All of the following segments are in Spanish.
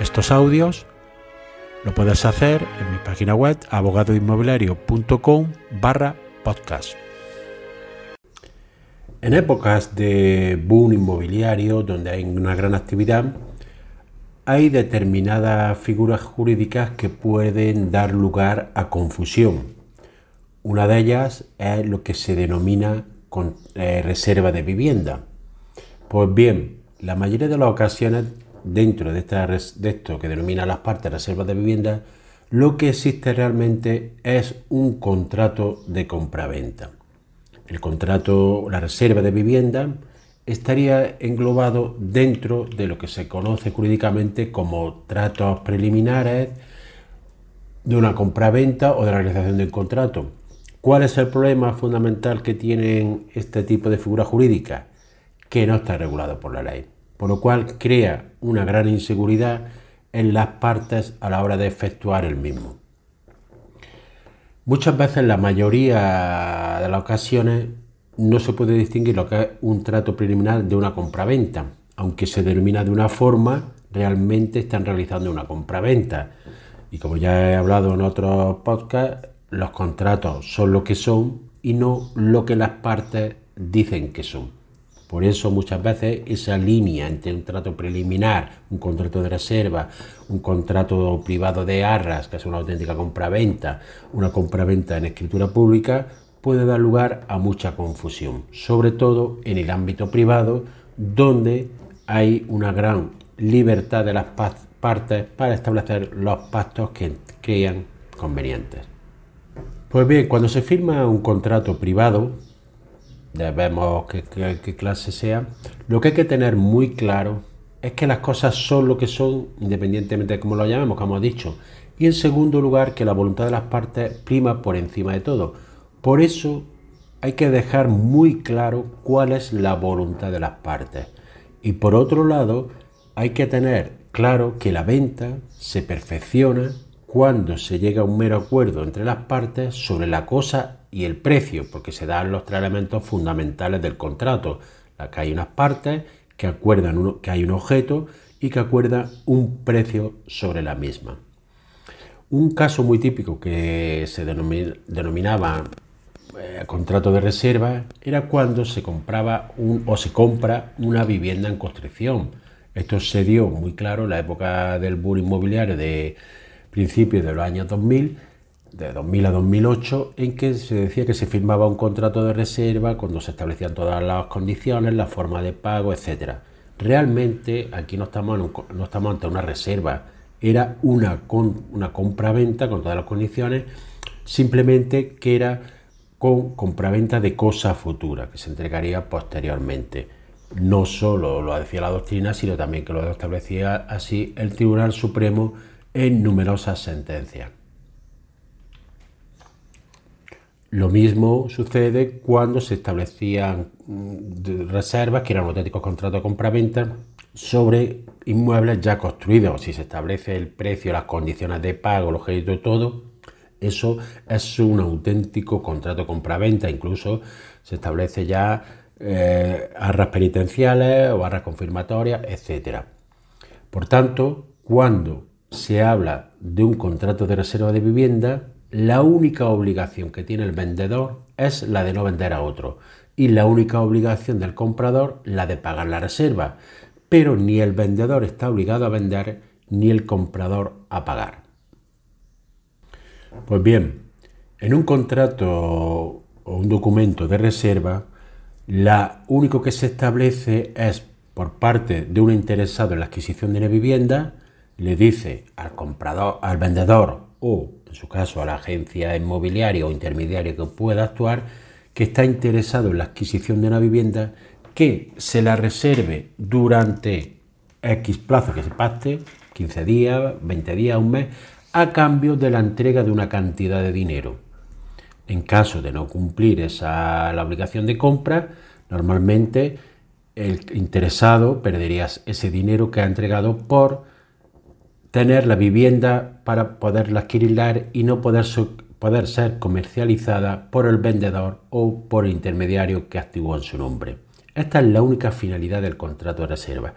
estos audios, lo puedes hacer en mi página web abogadoinmobiliario.com barra podcast. En épocas de boom inmobiliario, donde hay una gran actividad, hay determinadas figuras jurídicas que pueden dar lugar a confusión. Una de ellas es lo que se denomina eh, reserva de vivienda. Pues bien, la mayoría de las ocasiones, dentro de, de esto que denomina las partes reservas de vivienda, lo que existe realmente es un contrato de compraventa. El contrato, la reserva de vivienda, estaría englobado dentro de lo que se conoce jurídicamente como tratos preliminares de una compraventa o de la realización del contrato. ¿Cuál es el problema fundamental que tienen este tipo de figuras jurídicas? Que no está regulado por la ley, por lo cual crea una gran inseguridad en las partes a la hora de efectuar el mismo. Muchas veces, la mayoría de las ocasiones, no se puede distinguir lo que es un trato preliminar de una compraventa. Aunque se denomina de una forma, realmente están realizando una compraventa. Y como ya he hablado en otros podcasts, los contratos son lo que son y no lo que las partes dicen que son. Por eso muchas veces esa línea entre un trato preliminar, un contrato de reserva, un contrato privado de arras, que es una auténtica compraventa, una compraventa en escritura pública, puede dar lugar a mucha confusión, sobre todo en el ámbito privado, donde hay una gran libertad de las partes para establecer los pactos que crean convenientes. Pues bien, cuando se firma un contrato privado, debemos qué, qué clase sea, lo que hay que tener muy claro es que las cosas son lo que son, independientemente de cómo lo llamemos, como hemos dicho. Y en segundo lugar, que la voluntad de las partes prima por encima de todo. Por eso hay que dejar muy claro cuál es la voluntad de las partes. Y por otro lado, hay que tener claro que la venta se perfecciona cuando se llega a un mero acuerdo entre las partes sobre la cosa y el precio, porque se dan los tres elementos fundamentales del contrato. que hay unas partes que acuerdan que hay un objeto y que acuerdan un precio sobre la misma. Un caso muy típico que se denominaba eh, contrato de reserva era cuando se compraba un, o se compra una vivienda en construcción. Esto se dio muy claro en la época del boom inmobiliario de principios de los años 2000, de 2000 a 2008, en que se decía que se firmaba un contrato de reserva cuando se establecían todas las condiciones, la forma de pago, etc. Realmente aquí no estamos, no estamos ante una reserva, era una, una compra-venta con todas las condiciones, simplemente que era con compraventa de cosa futura, que se entregaría posteriormente. No solo lo decía la doctrina, sino también que lo establecía así el Tribunal Supremo en numerosas sentencias. Lo mismo sucede cuando se establecían mm, reservas, que eran auténticos contratos de compra-venta, sobre inmuebles ya construidos. Si se establece el precio, las condiciones de pago, los créditos todo, eso es un auténtico contrato compra-venta, incluso se establece ya eh, arras penitenciales o arras confirmatorias, etc. Por tanto, cuando se habla de un contrato de reserva de vivienda, la única obligación que tiene el vendedor es la de no vender a otro y la única obligación del comprador la de pagar la reserva. Pero ni el vendedor está obligado a vender ni el comprador a pagar. Pues bien, en un contrato o un documento de reserva, lo único que se establece es por parte de un interesado en la adquisición de una vivienda, le dice al comprador, al vendedor o en su caso a la agencia inmobiliaria o intermediaria que pueda actuar, que está interesado en la adquisición de una vivienda, que se la reserve durante X plazo que se pacte, 15 días, 20 días, un mes, a cambio de la entrega de una cantidad de dinero. En caso de no cumplir esa, la obligación de compra, normalmente el interesado perdería ese dinero que ha entregado por tener la vivienda para poderla adquirir y no poder, poder ser comercializada por el vendedor o por el intermediario que activó en su nombre. Esta es la única finalidad del contrato de reserva.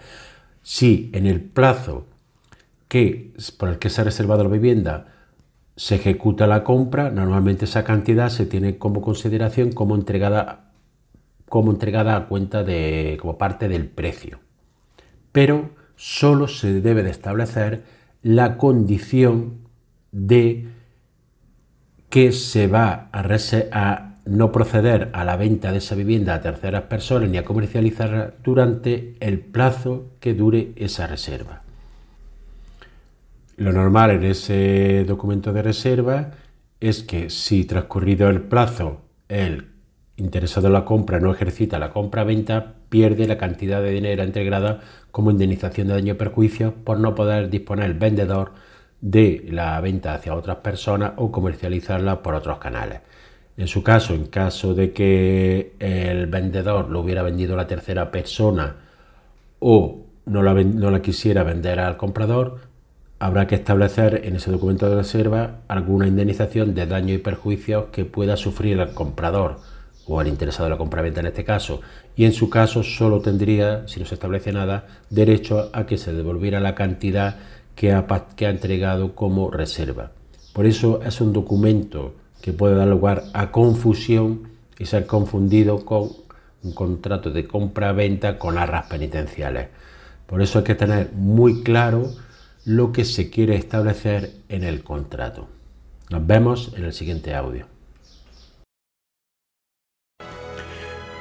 Si en el plazo que, por el que se ha reservado la vivienda se ejecuta la compra, normalmente esa cantidad se tiene como consideración como entregada, como entregada a cuenta de, como parte del precio. Pero solo se debe de establecer la condición de que se va a, no proceder a la venta de esa vivienda a terceras personas ni a comercializarla durante el plazo que dure esa reserva. Lo normal en ese documento de reserva es que si transcurrido el plazo el interesado en la compra no ejercita la compra-venta, pierde la cantidad de dinero integrada como indemnización de daño y perjuicio por no poder disponer el vendedor de la venta hacia otras personas o comercializarla por otros canales. En su caso, en caso de que el vendedor lo hubiera vendido a la tercera persona o no la, no la quisiera vender al comprador, habrá que establecer en ese documento de reserva alguna indemnización de daño y perjuicios que pueda sufrir el comprador o el interesado de la compraventa en este caso, y en su caso solo tendría, si no se establece nada, derecho a que se devolviera la cantidad que ha, que ha entregado como reserva. Por eso es un documento que puede dar lugar a confusión y ser confundido con un contrato de compra-venta con arras penitenciales. Por eso hay que tener muy claro lo que se quiere establecer en el contrato. Nos vemos en el siguiente audio.